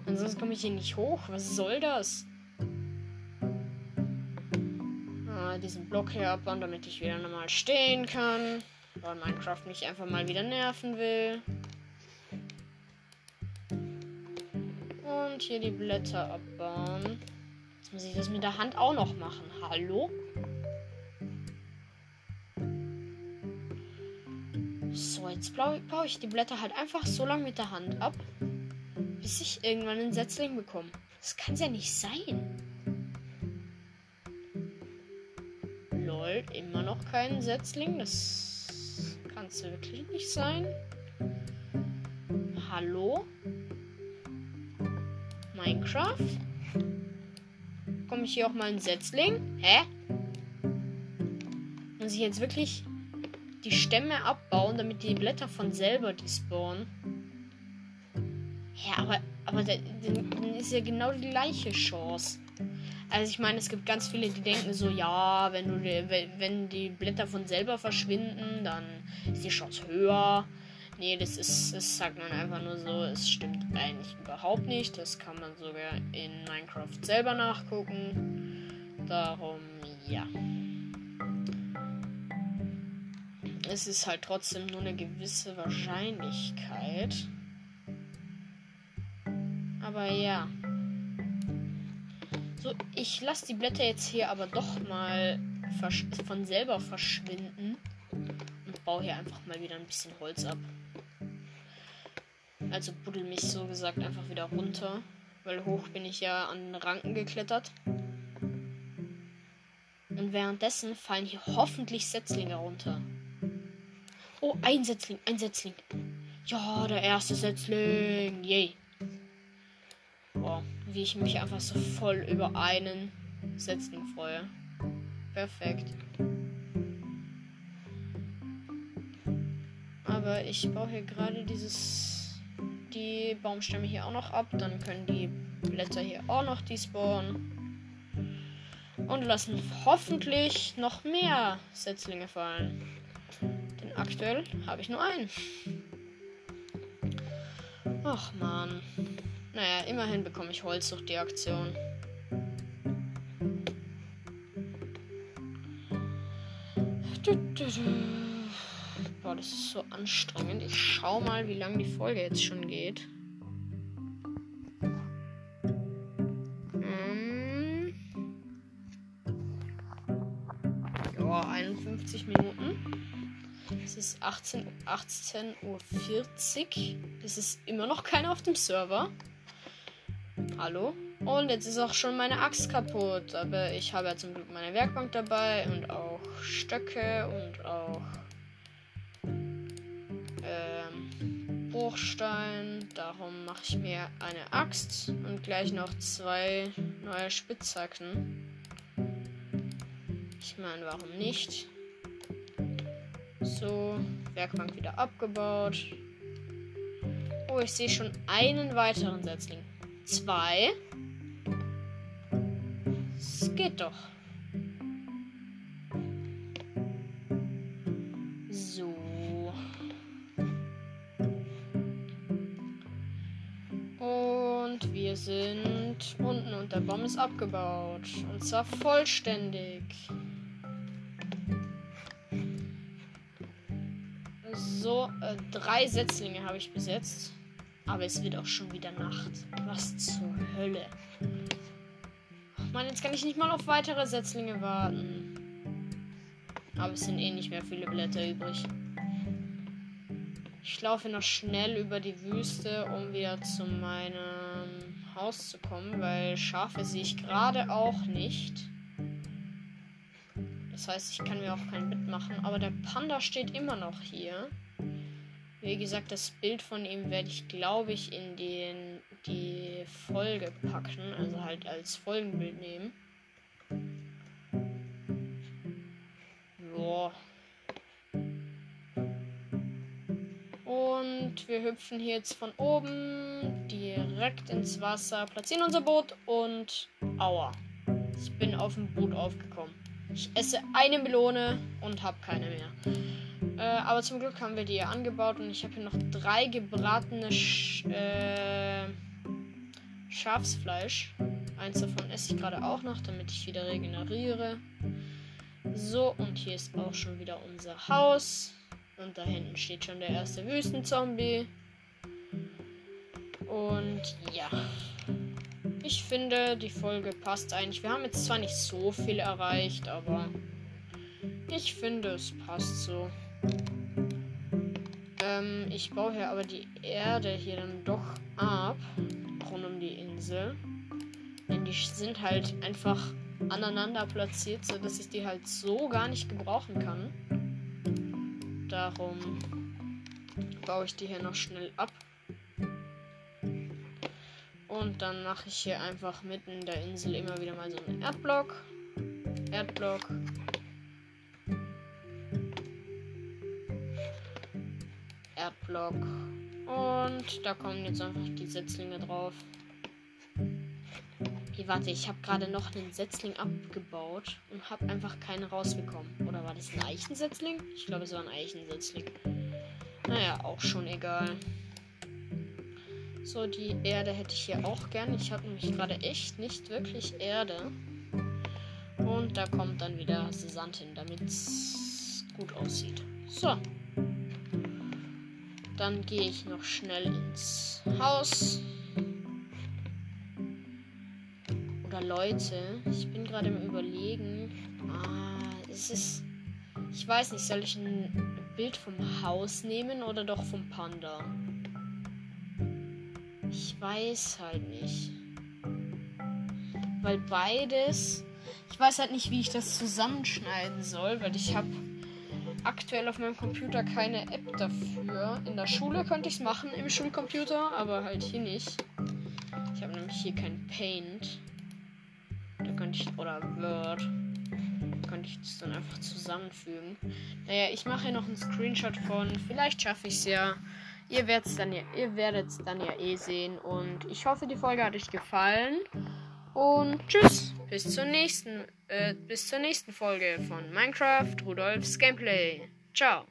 Ansonsten komme ich hier nicht hoch. Was soll das? diesen Block hier abbauen, damit ich wieder normal stehen kann. Weil Minecraft mich einfach mal wieder nerven will. Und hier die Blätter abbauen. Jetzt muss ich das mit der Hand auch noch machen. Hallo? So, jetzt baue ich die Blätter halt einfach so lange mit der Hand ab, bis ich irgendwann einen Setzling bekomme. Das kann ja nicht sein. immer noch keinen Setzling. Das kann es wirklich nicht sein. Hallo? Minecraft? Komme ich hier auch mal ein Setzling? Hä? Muss ich jetzt wirklich die Stämme abbauen, damit die Blätter von selber despawnen? Ja, aber, aber dann ist ja genau die gleiche Chance. Also ich meine, es gibt ganz viele, die denken so, ja, wenn du wenn die Blätter von selber verschwinden, dann ist die Chance höher. Nee, das ist, das sagt man einfach nur so. Es stimmt eigentlich überhaupt nicht. Das kann man sogar in Minecraft selber nachgucken. Darum, ja. Es ist halt trotzdem nur eine gewisse Wahrscheinlichkeit. Aber ja. So, ich lasse die Blätter jetzt hier aber doch mal von selber verschwinden. Und baue hier einfach mal wieder ein bisschen Holz ab. Also buddel mich so gesagt einfach wieder runter. Weil hoch bin ich ja an den Ranken geklettert. Und währenddessen fallen hier hoffentlich Setzlinge runter. Oh, ein Setzling, ein Setzling. Ja, der erste Setzling. Yay. Boah, wie ich mich einfach so voll über einen Setzling freue. Perfekt. Aber ich baue hier gerade dieses die Baumstämme hier auch noch ab. Dann können die Blätter hier auch noch despawnen. Und lassen hoffentlich noch mehr Setzlinge fallen. Aktuell habe ich nur einen. Ach man. Naja, immerhin bekomme ich Holz durch die Aktion. Boah, das ist so anstrengend. Ich schau mal, wie lange die Folge jetzt schon geht. Ist 18, 18.40 Uhr. Es ist immer noch keiner auf dem Server. Hallo? Und jetzt ist auch schon meine Axt kaputt. Aber ich habe ja zum Glück meine Werkbank dabei und auch Stöcke und auch ähm, Bruchstein. Darum mache ich mir eine Axt und gleich noch zwei neue Spitzhacken. Ich meine, warum nicht? So, Werkbank wieder abgebaut. Oh, ich sehe schon einen weiteren Setzling. Zwei. Es geht doch. So. Und wir sind unten und der Baum ist abgebaut. Und zwar vollständig. So, äh, drei Setzlinge habe ich besetzt. Aber es wird auch schon wieder Nacht. Was zur Hölle. Ach man, jetzt kann ich nicht mal auf weitere Setzlinge warten. Aber es sind eh nicht mehr viele Blätter übrig. Ich laufe noch schnell über die Wüste, um wieder zu meinem Haus zu kommen, weil Schafe sehe ich gerade auch nicht. Das heißt, ich kann mir auch kein Bett machen. Aber der Panda steht immer noch hier. Wie gesagt, das Bild von ihm werde ich, glaube ich, in den, die Folge packen. Also halt als Folgenbild nehmen. Boah. Und wir hüpfen hier jetzt von oben direkt ins Wasser, platzieren unser Boot und aua. Ich bin auf dem Boot aufgekommen. Ich esse eine Melone und habe keine mehr. Äh, aber zum Glück haben wir die hier angebaut und ich habe hier noch drei gebratene Sch äh, Schafsfleisch. Eins davon esse ich gerade auch noch, damit ich wieder regeneriere. So, und hier ist auch schon wieder unser Haus. Und da hinten steht schon der erste Wüstenzombie. Und ja. Ich finde, die Folge passt eigentlich. Wir haben jetzt zwar nicht so viel erreicht, aber ich finde, es passt so. Ähm, ich baue hier aber die Erde hier dann doch ab. Rund um die Insel. Denn die sind halt einfach aneinander platziert, sodass ich die halt so gar nicht gebrauchen kann. Darum baue ich die hier noch schnell ab. Und dann mache ich hier einfach mitten in der Insel immer wieder mal so einen Erdblock. Erdblock. Erdblock. Und da kommen jetzt einfach die Setzlinge drauf. Okay, warte, ich habe gerade noch einen Setzling abgebaut und habe einfach keinen rausbekommen. Oder war das ein Eichensetzling? Ich glaube, es war ein Eichensetzling. Naja, auch schon egal. So, die Erde hätte ich hier auch gerne. Ich habe nämlich gerade echt nicht wirklich Erde. Und da kommt dann wieder Sand hin, damit es gut aussieht. So. Dann gehe ich noch schnell ins Haus. Oder Leute, ich bin gerade im Überlegen. Ah, es ist. Ich weiß nicht, soll ich ein Bild vom Haus nehmen oder doch vom Panda? Weiß halt nicht. Weil beides. Ich weiß halt nicht, wie ich das zusammenschneiden soll, weil ich habe aktuell auf meinem Computer keine App dafür. In der Schule könnte ich es machen im Schulcomputer, aber halt hier nicht. Ich habe nämlich hier kein Paint. Da könnte ich. Oder Word. Da könnte ich es dann einfach zusammenfügen. Naja, ich mache hier noch einen Screenshot von. Vielleicht schaffe ich es ja. Ihr werdet dann ja, ihr werdet es dann ja eh sehen. Und ich hoffe, die Folge hat euch gefallen. Und tschüss. Bis zur nächsten, äh, bis zur nächsten Folge von Minecraft Rudolfs Gameplay. Ciao.